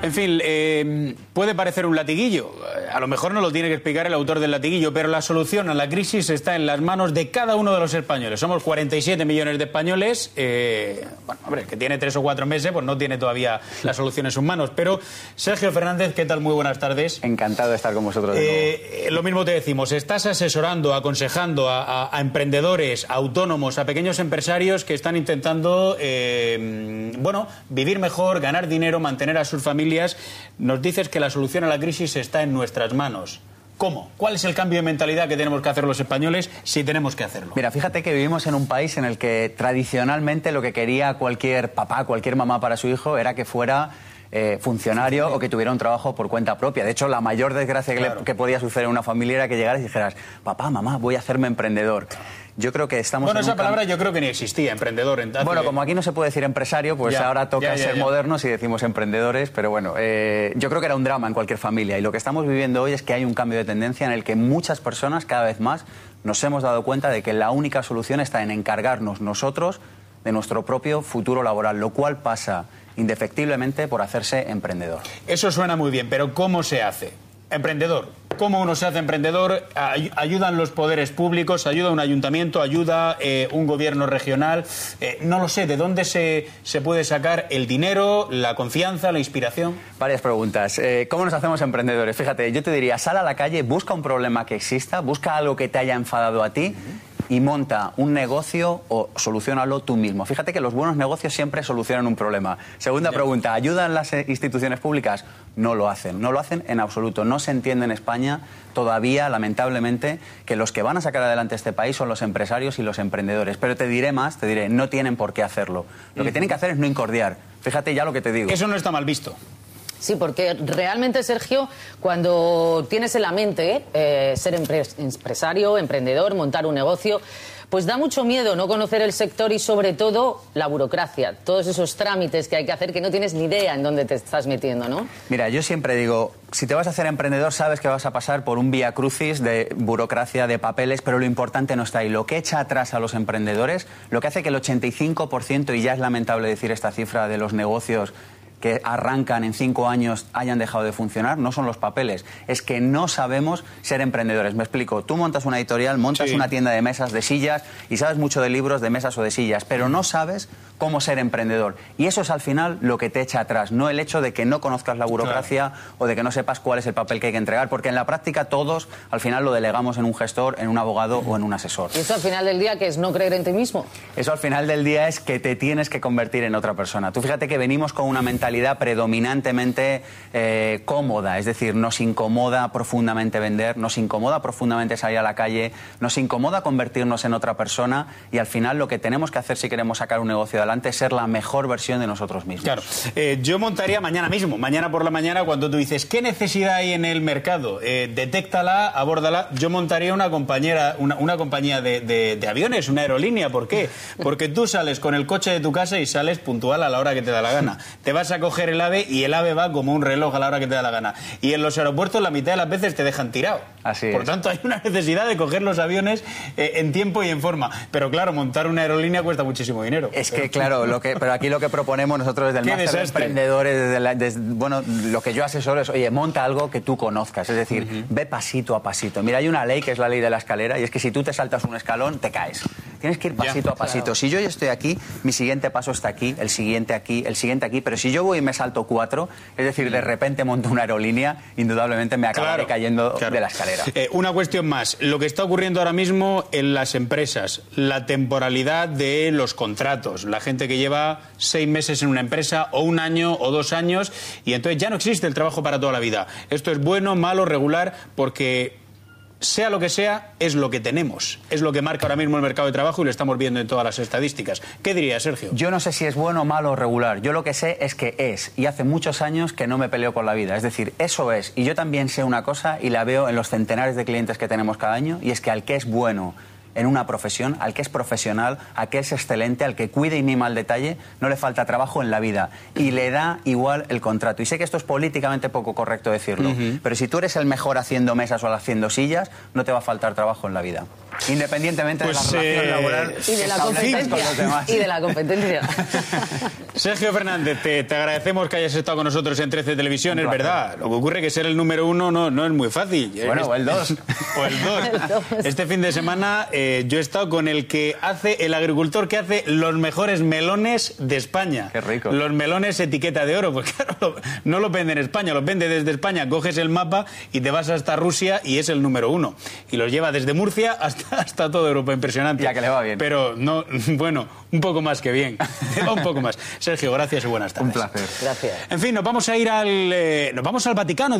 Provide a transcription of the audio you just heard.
En fin, eh, puede parecer un latiguillo. A lo mejor no lo tiene que explicar el autor del latiguillo, pero la solución a la crisis está en las manos de cada uno de los españoles. Somos 47 millones de españoles. Eh, bueno, hombre, que tiene tres o cuatro meses, pues no tiene todavía la solución en sus manos. Pero, Sergio Fernández, ¿qué tal? Muy buenas tardes. Encantado de estar con vosotros. De eh, lo mismo te decimos, estás asesorando, aconsejando a, a, emprendedores, a autónomos, a pequeños empresarios que están intentando, eh, bueno, vivir mejor, ganar dinero, mantener a sus familias nos dices que la solución a la crisis está en nuestras manos. ¿Cómo? ¿Cuál es el cambio de mentalidad que tenemos que hacer los españoles si tenemos que hacerlo? Mira, fíjate que vivimos en un país en el que tradicionalmente lo que quería cualquier papá, cualquier mamá para su hijo era que fuera eh, funcionario o que tuviera un trabajo por cuenta propia. De hecho, la mayor desgracia que, que, podía suceder en una familia era que llegaras y dijeras, papá, mamá, voy a hacerme emprendedor. Yo creo que estamos. Bueno, esa palabra yo creo que ni existía, emprendedor. En bueno, como aquí no se puede decir empresario, pues ahora toca ser modernos y decimos emprendedores, pero bueno, eh, yo creo que era un drama en cualquier familia y lo que estamos viviendo hoy es que hay un cambio de tendencia en el que muchas personas cada vez más nos hemos dado cuenta de que la única solución está en encargarnos nosotros de nuestro propio futuro laboral, lo cual pasa indefectiblemente por hacerse emprendedor. Eso suena muy bien, pero ¿cómo se hace? Emprendedor. ¿Cómo uno se hace emprendedor? ¿Ayudan los poderes públicos? ¿Ayuda un ayuntamiento? ¿Ayuda eh, un gobierno regional? Eh, no lo sé. ¿De dónde se, se, puede sacar el dinero, la confianza, la inspiración? Varias preguntas. Eh, ¿Cómo nos hacemos emprendedores? Fíjate, yo te diría, sal a la calle, busca un problema que exista, busca algo que te haya enfadado a ti y monta un negocio o solucionalo tú mismo. Fíjate que los buenos negocios siempre solucionan un problema. Segunda pregunta, ¿ayudan las instituciones públicas? No lo hacen, no lo hacen en absoluto. No se entiende en España todavía, lamentablemente, que los que van a sacar adelante este país son los empresarios y los emprendedores. Pero te diré más, te diré, no tienen por qué hacerlo. Lo que tienen que hacer es no incordiar. Fíjate ya lo que te digo. Eso no está mal visto. Sí, porque realmente, Sergio, cuando tienes en la mente eh, ser empresario, emprendedor, montar un negocio, pues da mucho miedo no conocer el sector y sobre todo la burocracia, todos esos trámites que hay que hacer que no tienes ni idea en dónde te estás metiendo, ¿no? Mira, yo siempre digo, si te vas a hacer emprendedor sabes que vas a pasar por un vía crucis de burocracia, de papeles, pero lo importante no está ahí. Lo que echa atrás a los emprendedores, lo que hace que el 85%, y ya es lamentable decir esta cifra de los negocios que arrancan en cinco años hayan dejado de funcionar, no son los papeles, es que no sabemos ser emprendedores. Me explico, tú montas una editorial, montas una tienda de mesas, de sillas y sabes mucho de libros, de mesas o de sillas, pero no sabes cómo ser emprendedor. Y eso es al final lo que te echa atrás, no el hecho de que no conozcas la burocracia o de que no sepas cuál es el papel que hay que entregar, porque en la práctica todos al final lo delegamos en un gestor, en un abogado o en un asesor. ¿Y eso al final del día que es no creer en ti mismo? Eso al final del día es que te tienes que convertir en otra persona. Tú fíjate que venimos con una mentalidad predominantemente eh, cómoda, es decir, nos incomoda profundamente vender, nos incomoda profundamente salir a la calle, nos incomoda convertirnos en otra persona y al final lo que tenemos que hacer si queremos sacar un negocio ser la mejor versión de nosotros mismos. Claro. Eh, yo montaría mañana mismo, mañana por la mañana, cuando tú dices, ¿qué necesidad hay en el mercado? Eh, detéctala, abórdala. Yo montaría una, compañera, una, compañía de, aviones, una aerolínea. ¿Por qué? Porque tú sales con el coche de tu casa y sales puntual a la hora que te da la gana. Te vas coger el ave y el ave va como un reloj a la hora que te da la gana. Y en los aeropuertos la mitad de las veces te dejan tirado. Así Por tanto, hay una necesidad de coger los aviones eh, en tiempo y en forma. Pero claro, montar una aerolínea cuesta muchísimo dinero. Es que, claro, lo que, pero aquí lo que proponemos nosotros desde el máster de emprendedores, desde, bueno, lo que yo asesoro es, oye, monta algo que tú conozcas, es decir, ve pasito a pasito. Mira, hay una ley que es la ley de la escalera y es que si tú te saltas un escalón, te caes. Tienes que ir pasito a pasito. Si yo ya estoy aquí, mi siguiente paso está aquí, el siguiente aquí, el siguiente aquí, pero si yo voy y me salto cuatro, es decir, de repente monto una aerolínea, indudablemente me acabaré cayendo de la escalera. Eh, una cuestión más, lo que está ocurriendo ahora mismo en las empresas, la temporalidad de los contratos, la gente que lleva seis meses en una empresa o un año o dos años y entonces ya no existe el trabajo para toda la vida. Esto es bueno, malo, regular, porque sea lo que sea, es lo que tenemos. Es lo que marca ahora mismo el mercado de trabajo y lo estamos viendo en todas las estadísticas. ¿Qué diría, Sergio? Yo no sé si es bueno, malo o regular. Yo lo que sé es que es. Y hace muchos años que no me peleo con la vida. Es decir, eso es. Y yo también sé una cosa y la veo en los centenares de clientes que tenemos cada año, y es que al que es bueno en una profesión, al que es profesional, al que es excelente, al que cuide y mima al detalle, no le falta trabajo en la vida y le da igual el contrato. Y sé que esto es políticamente poco correcto decirlo, pero si tú eres el mejor haciendo mesas o haciendo sillas, no te va a faltar trabajo en la vida. Independientemente Pues, de la relación eh, laboral Y de la con competencia. los demás. Y de la competencia. Sergio Fernández, te, te agradecemos que hayas estado con nosotros en 13 Televisión, es verdad. Lo que ocurre es que ser el número uno no, no es muy fácil. Bueno, o el dos. o el dos. El dos. Este fin de semana eh, yo he estado con el que hace, el agricultor que hace los mejores melones de España. Qué rico. Los melones etiqueta de oro, pues claro, no los vende en España, los vende desde España, coges el mapa y te vas hasta Rusia y es el número uno. Y los lleva desde Murcia hasta, hasta toda Europa, impresionante. Ya que le va bien. Pero no, bueno, un poco más que bien. Un poco más. Sergio, gracias y buenas tardes. Un placer. Gracias. En fin, nos vamos a ir al, eh, nos vamos al Vaticano.